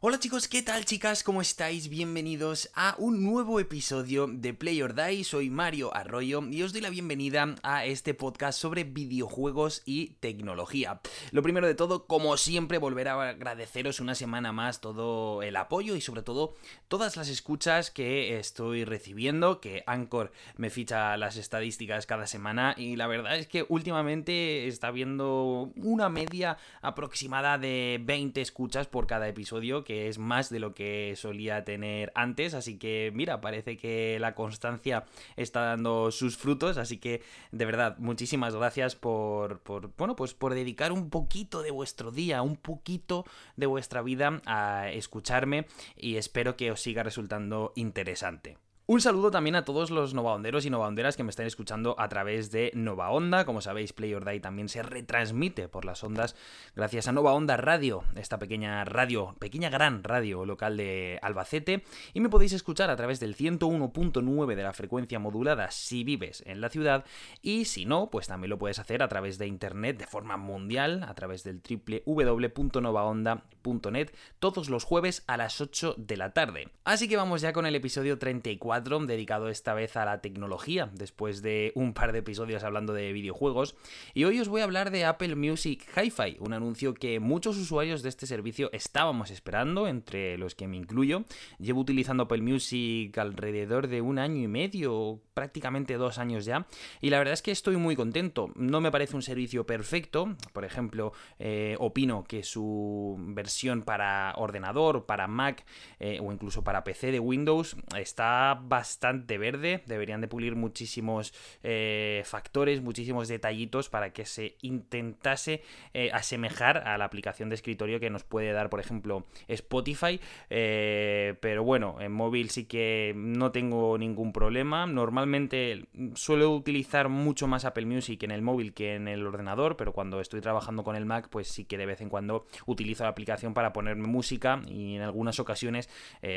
Hola chicos, ¿qué tal chicas? ¿Cómo estáis? Bienvenidos a un nuevo episodio de Play or Die. Soy Mario Arroyo y os doy la bienvenida a este podcast sobre videojuegos y tecnología. Lo primero de todo, como siempre, volver a agradeceros una semana más todo el apoyo y sobre todo todas las escuchas que estoy recibiendo, que Anchor me ficha las estadísticas cada semana y la verdad es que últimamente está viendo una media aproximada de 20 escuchas por cada episodio que es más de lo que solía tener antes, así que mira, parece que la constancia está dando sus frutos, así que de verdad, muchísimas gracias por, por bueno, pues por dedicar un poquito de vuestro día, un poquito de vuestra vida a escucharme y espero que os siga resultando interesante. Un saludo también a todos los novaonderos y novaonderas que me están escuchando a través de Nova Onda. Como sabéis, Play or Die también se retransmite por las ondas gracias a Nova Onda Radio, esta pequeña radio, pequeña gran radio local de Albacete. Y me podéis escuchar a través del 101.9 de la frecuencia modulada si vives en la ciudad. Y si no, pues también lo puedes hacer a través de internet de forma mundial, a través del www.novaonda.net, todos los jueves a las 8 de la tarde. Así que vamos ya con el episodio 34 dedicado esta vez a la tecnología, después de un par de episodios hablando de videojuegos. Y hoy os voy a hablar de Apple Music Hi-Fi, un anuncio que muchos usuarios de este servicio estábamos esperando, entre los que me incluyo. Llevo utilizando Apple Music alrededor de un año y medio, prácticamente dos años ya, y la verdad es que estoy muy contento. No me parece un servicio perfecto, por ejemplo, eh, opino que su versión para ordenador, para Mac eh, o incluso para PC de Windows está bastante verde. Deberían de pulir muchísimos eh, factores, muchísimos detallitos para que se intentase eh, asemejar a la aplicación de escritorio que nos puede dar, por ejemplo, Spotify. Eh, pero bueno, en móvil sí que no tengo ningún problema. Normalmente suelo utilizar mucho más Apple Music en el móvil que en el ordenador, pero cuando estoy trabajando con el Mac, pues sí que de vez en cuando utilizo la aplicación para ponerme música y en algunas ocasiones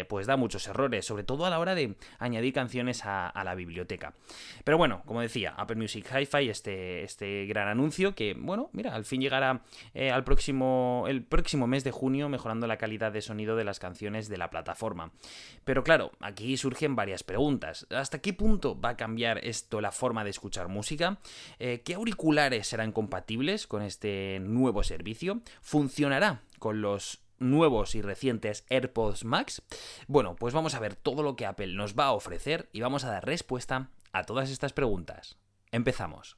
pues da muchos errores, sobre todo a la hora de añadir canciones a, la biblioteca. Pero bueno, como decía, Apple Music Hi-Fi, este, este gran anuncio que, bueno, mira, al fin llegará eh, al próximo, el próximo mes de junio mejorando la calidad de sonido de las canciones de la plataforma. Pero claro, aquí surgen varias preguntas. ¿Hasta qué punto va a cambiar esto la forma de escuchar música? Eh, ¿Qué auriculares serán compatibles con este nuevo servicio? ¿Funcionará con los nuevos y recientes AirPods Max? Bueno, pues vamos a ver todo lo que Apple nos va a ofrecer y vamos a dar respuesta a todas estas preguntas. Empezamos.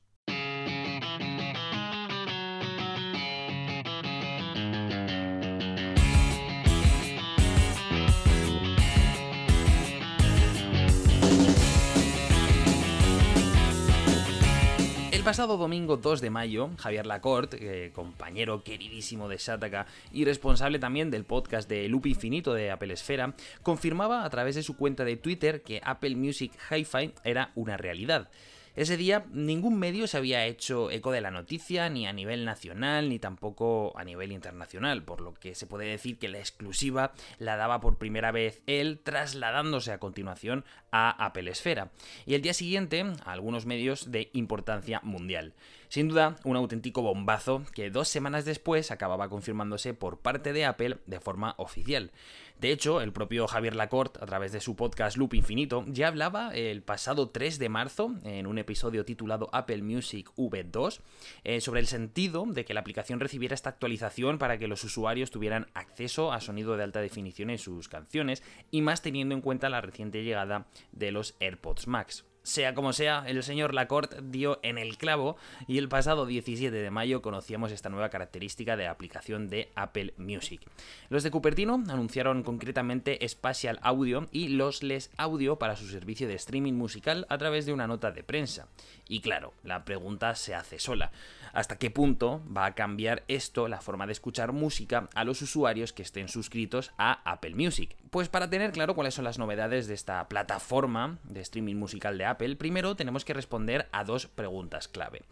El pasado domingo 2 de mayo, Javier Lacorte, eh, compañero queridísimo de Shataka y responsable también del podcast de Loop Infinito de Apple Esfera, confirmaba a través de su cuenta de Twitter que Apple Music Hi-Fi era una realidad. Ese día ningún medio se había hecho eco de la noticia, ni a nivel nacional, ni tampoco a nivel internacional, por lo que se puede decir que la exclusiva la daba por primera vez él, trasladándose a continuación a Apple Esfera, y el día siguiente a algunos medios de importancia mundial. Sin duda, un auténtico bombazo que dos semanas después acababa confirmándose por parte de Apple de forma oficial. De hecho, el propio Javier Lacorte, a través de su podcast Loop Infinito, ya hablaba el pasado 3 de marzo, en un episodio titulado Apple Music V2, eh, sobre el sentido de que la aplicación recibiera esta actualización para que los usuarios tuvieran acceso a sonido de alta definición en sus canciones, y más teniendo en cuenta la reciente llegada de los AirPods Max. Sea como sea, el señor Lacorte dio en el clavo y el pasado 17 de mayo conocíamos esta nueva característica de aplicación de Apple Music. Los de Cupertino anunciaron concretamente Spatial Audio y Lossless Audio para su servicio de streaming musical a través de una nota de prensa. Y claro, la pregunta se hace sola. ¿Hasta qué punto va a cambiar esto la forma de escuchar música a los usuarios que estén suscritos a Apple Music? Pues para tener claro cuáles son las novedades de esta plataforma de streaming musical de Apple, primero tenemos que responder a dos preguntas clave.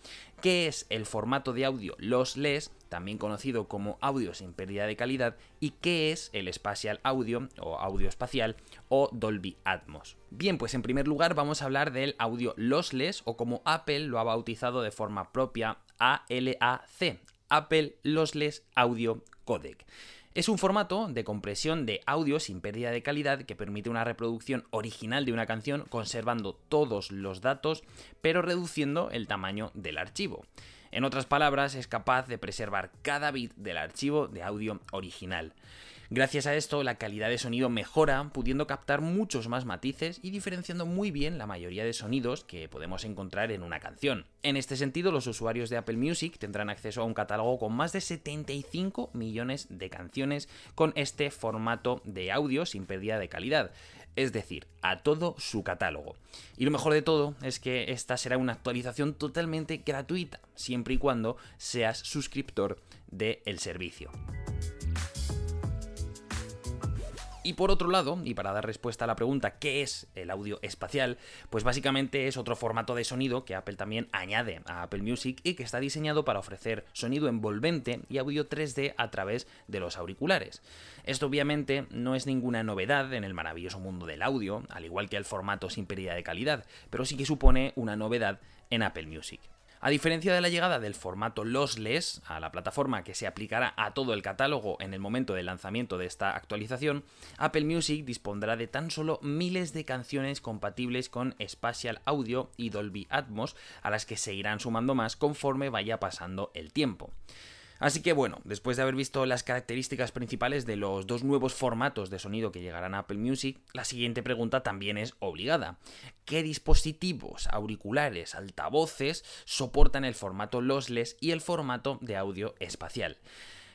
¿Qué es el formato de audio lossless, también conocido como audio sin pérdida de calidad? ¿Y qué es el spatial audio o audio espacial o Dolby Atmos? Bien, pues en primer lugar vamos a hablar del audio lossless o como Apple lo ha bautizado de forma propia ALAC, Apple Lossless Audio Codec. Es un formato de compresión de audio sin pérdida de calidad que permite una reproducción original de una canción conservando todos los datos pero reduciendo el tamaño del archivo. En otras palabras, es capaz de preservar cada bit del archivo de audio original. Gracias a esto, la calidad de sonido mejora, pudiendo captar muchos más matices y diferenciando muy bien la mayoría de sonidos que podemos encontrar en una canción. En este sentido, los usuarios de Apple Music tendrán acceso a un catálogo con más de 75 millones de canciones con este formato de audio sin pérdida de calidad es decir, a todo su catálogo. Y lo mejor de todo es que esta será una actualización totalmente gratuita, siempre y cuando seas suscriptor del servicio. Y por otro lado, y para dar respuesta a la pregunta ¿qué es el audio espacial? Pues básicamente es otro formato de sonido que Apple también añade a Apple Music y que está diseñado para ofrecer sonido envolvente y audio 3D a través de los auriculares. Esto obviamente no es ninguna novedad en el maravilloso mundo del audio, al igual que el formato sin pérdida de calidad, pero sí que supone una novedad en Apple Music. A diferencia de la llegada del formato lossless a la plataforma que se aplicará a todo el catálogo en el momento del lanzamiento de esta actualización, Apple Music dispondrá de tan solo miles de canciones compatibles con Spatial Audio y Dolby Atmos, a las que se irán sumando más conforme vaya pasando el tiempo. Así que bueno, después de haber visto las características principales de los dos nuevos formatos de sonido que llegarán a Apple Music, la siguiente pregunta también es obligada. ¿Qué dispositivos, auriculares, altavoces soportan el formato lossless y el formato de audio espacial?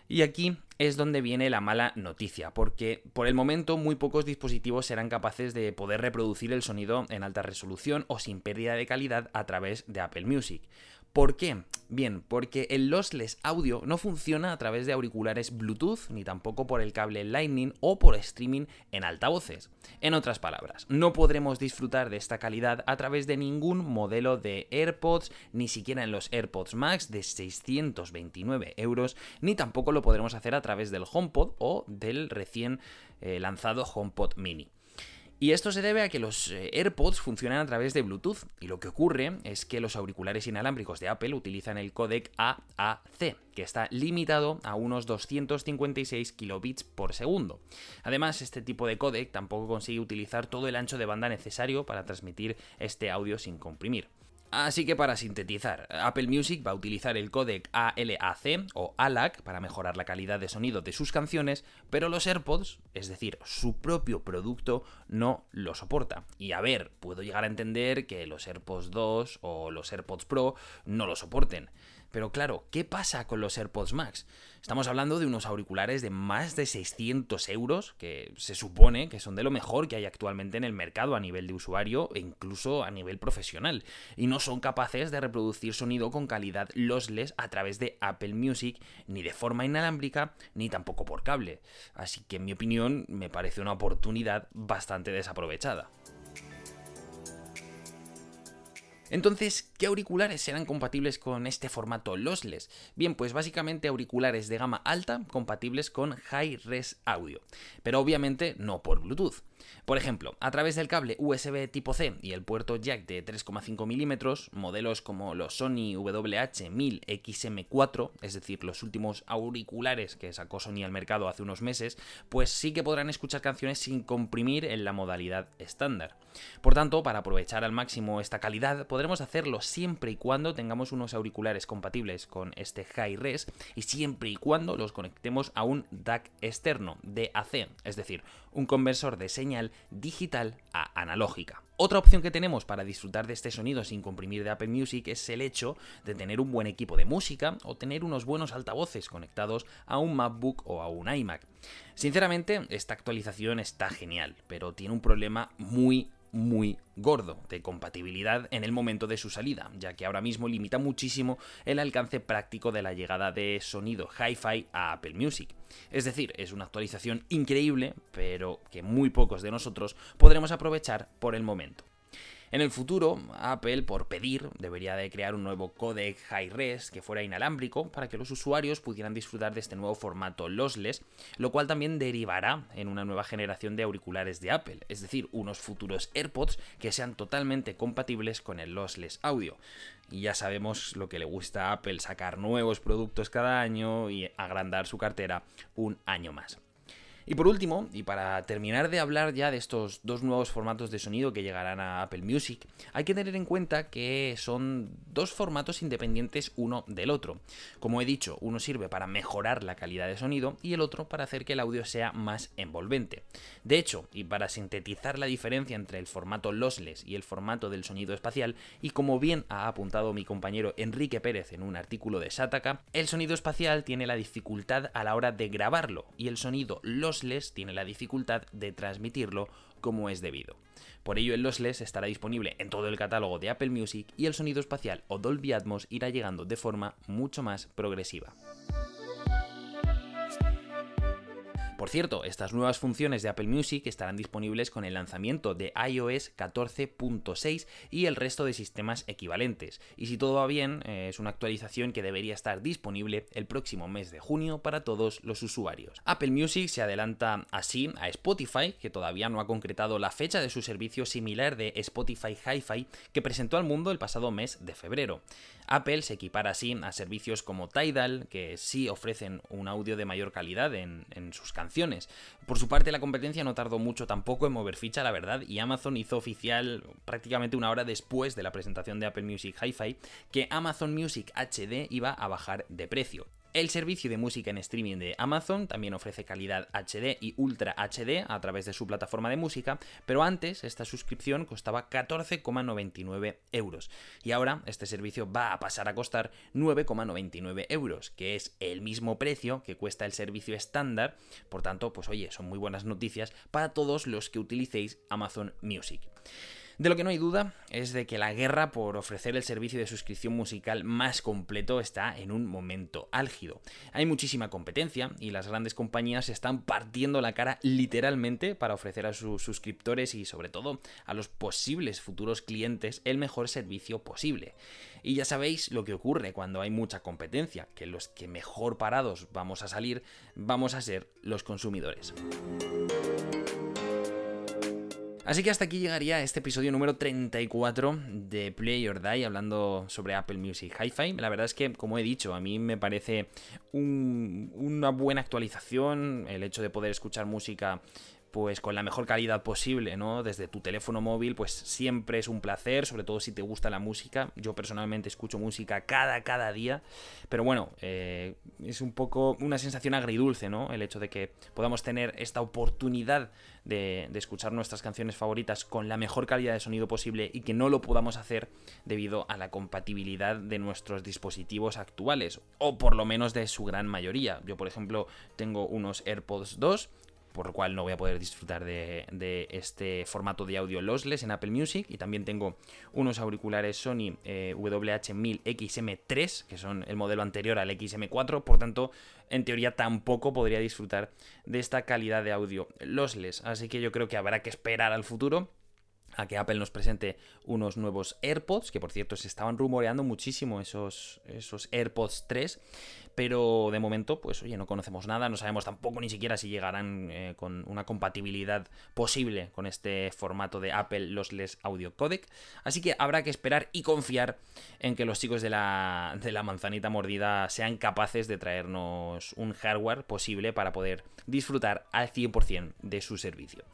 Y aquí es donde viene la mala noticia, porque por el momento muy pocos dispositivos serán capaces de poder reproducir el sonido en alta resolución o sin pérdida de calidad a través de Apple Music. ¿Por qué? Bien, porque el lossless audio no funciona a través de auriculares Bluetooth, ni tampoco por el cable Lightning o por streaming en altavoces. En otras palabras, no podremos disfrutar de esta calidad a través de ningún modelo de AirPods, ni siquiera en los AirPods Max de 629 euros, ni tampoco lo podremos hacer a través del HomePod o del recién eh, lanzado HomePod Mini. Y esto se debe a que los eh, AirPods funcionan a través de Bluetooth y lo que ocurre es que los auriculares inalámbricos de Apple utilizan el códec AAC, que está limitado a unos 256 kilobits por segundo. Además, este tipo de códec tampoco consigue utilizar todo el ancho de banda necesario para transmitir este audio sin comprimir. Así que para sintetizar, Apple Music va a utilizar el códec ALAC o ALAC para mejorar la calidad de sonido de sus canciones, pero los AirPods, es decir, su propio producto, no lo soporta. Y a ver, puedo llegar a entender que los AirPods 2 o los AirPods Pro no lo soporten. Pero claro, ¿qué pasa con los AirPods Max? Estamos hablando de unos auriculares de más de 600 euros, que se supone que son de lo mejor que hay actualmente en el mercado a nivel de usuario e incluso a nivel profesional, y no son capaces de reproducir sonido con calidad lossless a través de Apple Music, ni de forma inalámbrica, ni tampoco por cable. Así que en mi opinión me parece una oportunidad bastante desaprovechada. Entonces, ¿qué auriculares serán compatibles con este formato lossless? Bien, pues básicamente auriculares de gama alta compatibles con High Res Audio, pero obviamente no por Bluetooth. Por ejemplo, a través del cable USB tipo C y el puerto jack de 3,5 milímetros, modelos como los Sony WH-1000XM4, es decir, los últimos auriculares que sacó Sony al mercado hace unos meses, pues sí que podrán escuchar canciones sin comprimir en la modalidad estándar. Por tanto, para aprovechar al máximo esta calidad, podremos hacerlo siempre y cuando tengamos unos auriculares compatibles con este high res y siempre y cuando los conectemos a un DAC externo, DAC, es decir, un conversor de señal digital a analógica. Otra opción que tenemos para disfrutar de este sonido sin comprimir de Apple Music es el hecho de tener un buen equipo de música o tener unos buenos altavoces conectados a un MacBook o a un iMac. Sinceramente, esta actualización está genial, pero tiene un problema muy muy gordo de compatibilidad en el momento de su salida, ya que ahora mismo limita muchísimo el alcance práctico de la llegada de sonido hi-fi a Apple Music. Es decir, es una actualización increíble, pero que muy pocos de nosotros podremos aprovechar por el momento. En el futuro, Apple, por pedir, debería de crear un nuevo codec Hi-Res que fuera inalámbrico para que los usuarios pudieran disfrutar de este nuevo formato lossless, lo cual también derivará en una nueva generación de auriculares de Apple, es decir, unos futuros AirPods que sean totalmente compatibles con el lossless audio. Y ya sabemos lo que le gusta a Apple, sacar nuevos productos cada año y agrandar su cartera un año más. Y por último, y para terminar de hablar ya de estos dos nuevos formatos de sonido que llegarán a Apple Music, hay que tener en cuenta que son dos formatos independientes uno del otro. Como he dicho, uno sirve para mejorar la calidad de sonido y el otro para hacer que el audio sea más envolvente. De hecho, y para sintetizar la diferencia entre el formato lossless y el formato del sonido espacial, y como bien ha apuntado mi compañero Enrique Pérez en un artículo de Sataka, el sonido espacial tiene la dificultad a la hora de grabarlo y el sonido lossless tiene la dificultad de transmitirlo como es debido. Por ello el lossless estará disponible en todo el catálogo de Apple Music y el sonido espacial o Dolby Atmos irá llegando de forma mucho más progresiva. Por cierto, estas nuevas funciones de Apple Music estarán disponibles con el lanzamiento de iOS 14.6 y el resto de sistemas equivalentes. Y si todo va bien, eh, es una actualización que debería estar disponible el próximo mes de junio para todos los usuarios. Apple Music se adelanta así a Spotify, que todavía no ha concretado la fecha de su servicio similar de Spotify Hi-Fi que presentó al mundo el pasado mes de febrero. Apple se equipara así a servicios como Tidal, que sí ofrecen un audio de mayor calidad en, en sus canciones por su parte, la competencia no tardó mucho tampoco en mover ficha, la verdad, y Amazon hizo oficial prácticamente una hora después de la presentación de Apple Music Hi-Fi que Amazon Music HD iba a bajar de precio. El servicio de música en streaming de Amazon también ofrece calidad HD y Ultra HD a través de su plataforma de música, pero antes esta suscripción costaba 14,99 euros y ahora este servicio va a pasar a costar 9,99 euros, que es el mismo precio que cuesta el servicio estándar, por tanto, pues oye, son muy buenas noticias para todos los que utilicéis Amazon Music. De lo que no hay duda es de que la guerra por ofrecer el servicio de suscripción musical más completo está en un momento álgido. Hay muchísima competencia y las grandes compañías están partiendo la cara literalmente para ofrecer a sus suscriptores y sobre todo a los posibles futuros clientes el mejor servicio posible. Y ya sabéis lo que ocurre cuando hay mucha competencia, que los que mejor parados vamos a salir vamos a ser los consumidores. Así que hasta aquí llegaría este episodio número 34 de Play or Die hablando sobre Apple Music Hi-Fi. La verdad es que, como he dicho, a mí me parece una buena actualización el hecho de poder escuchar música pues con la mejor calidad posible, ¿no? Desde tu teléfono móvil, pues siempre es un placer, sobre todo si te gusta la música. Yo personalmente escucho música cada, cada día, pero bueno, eh, es un poco una sensación agridulce, ¿no? El hecho de que podamos tener esta oportunidad de, de, escuchar nuestras canciones favoritas con la mejor calidad de sonido posible y que no lo podamos hacer debido a la compatibilidad de nuestros dispositivos actuales, o por lo menos de su gran mayoría. Yo, por ejemplo, tengo unos AirPods 2 por lo cual no voy a poder disfrutar de, este formato de audio lossless en Apple Music. Y también tengo unos auriculares Sony eh, WH1000 XM3, que son el modelo anterior al XM4, por tanto, en teoría tampoco podría disfrutar de esta calidad de audio lossless. Así que yo creo que habrá que esperar al futuro a que Apple nos presente unos nuevos AirPods, que por cierto se estaban rumoreando muchísimo esos, esos AirPods 3, pero de momento, pues oye, no conocemos nada, no sabemos tampoco ni siquiera si llegarán eh, con una compatibilidad posible con este formato de Apple Lossless Audio Codec, así que habrá que esperar y confiar en que los chicos de la, de la manzanita mordida sean capaces de traernos un hardware posible para poder disfrutar al 100% de su servicio.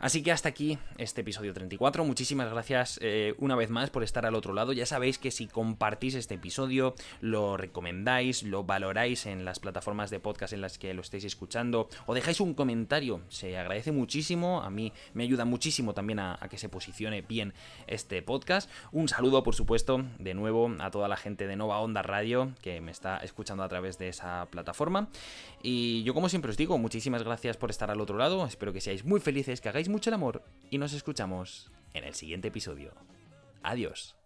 Así que hasta aquí este episodio 34. Muchísimas gracias eh, una vez más por estar al otro lado. Ya sabéis que si compartís este episodio, lo recomendáis, lo valoráis en las plataformas de podcast en las que lo estéis escuchando o dejáis un comentario, se agradece muchísimo. A mí me ayuda muchísimo también a, a que se posicione bien este podcast. Un saludo, por supuesto, de nuevo a toda la gente de Nova Onda Radio que me está escuchando a través de esa plataforma. Y yo, como siempre os digo, muchísimas gracias por estar al otro lado. Espero que seáis muy felices, que hagáis mucho el amor y nos escuchamos en el siguiente episodio. Adiós.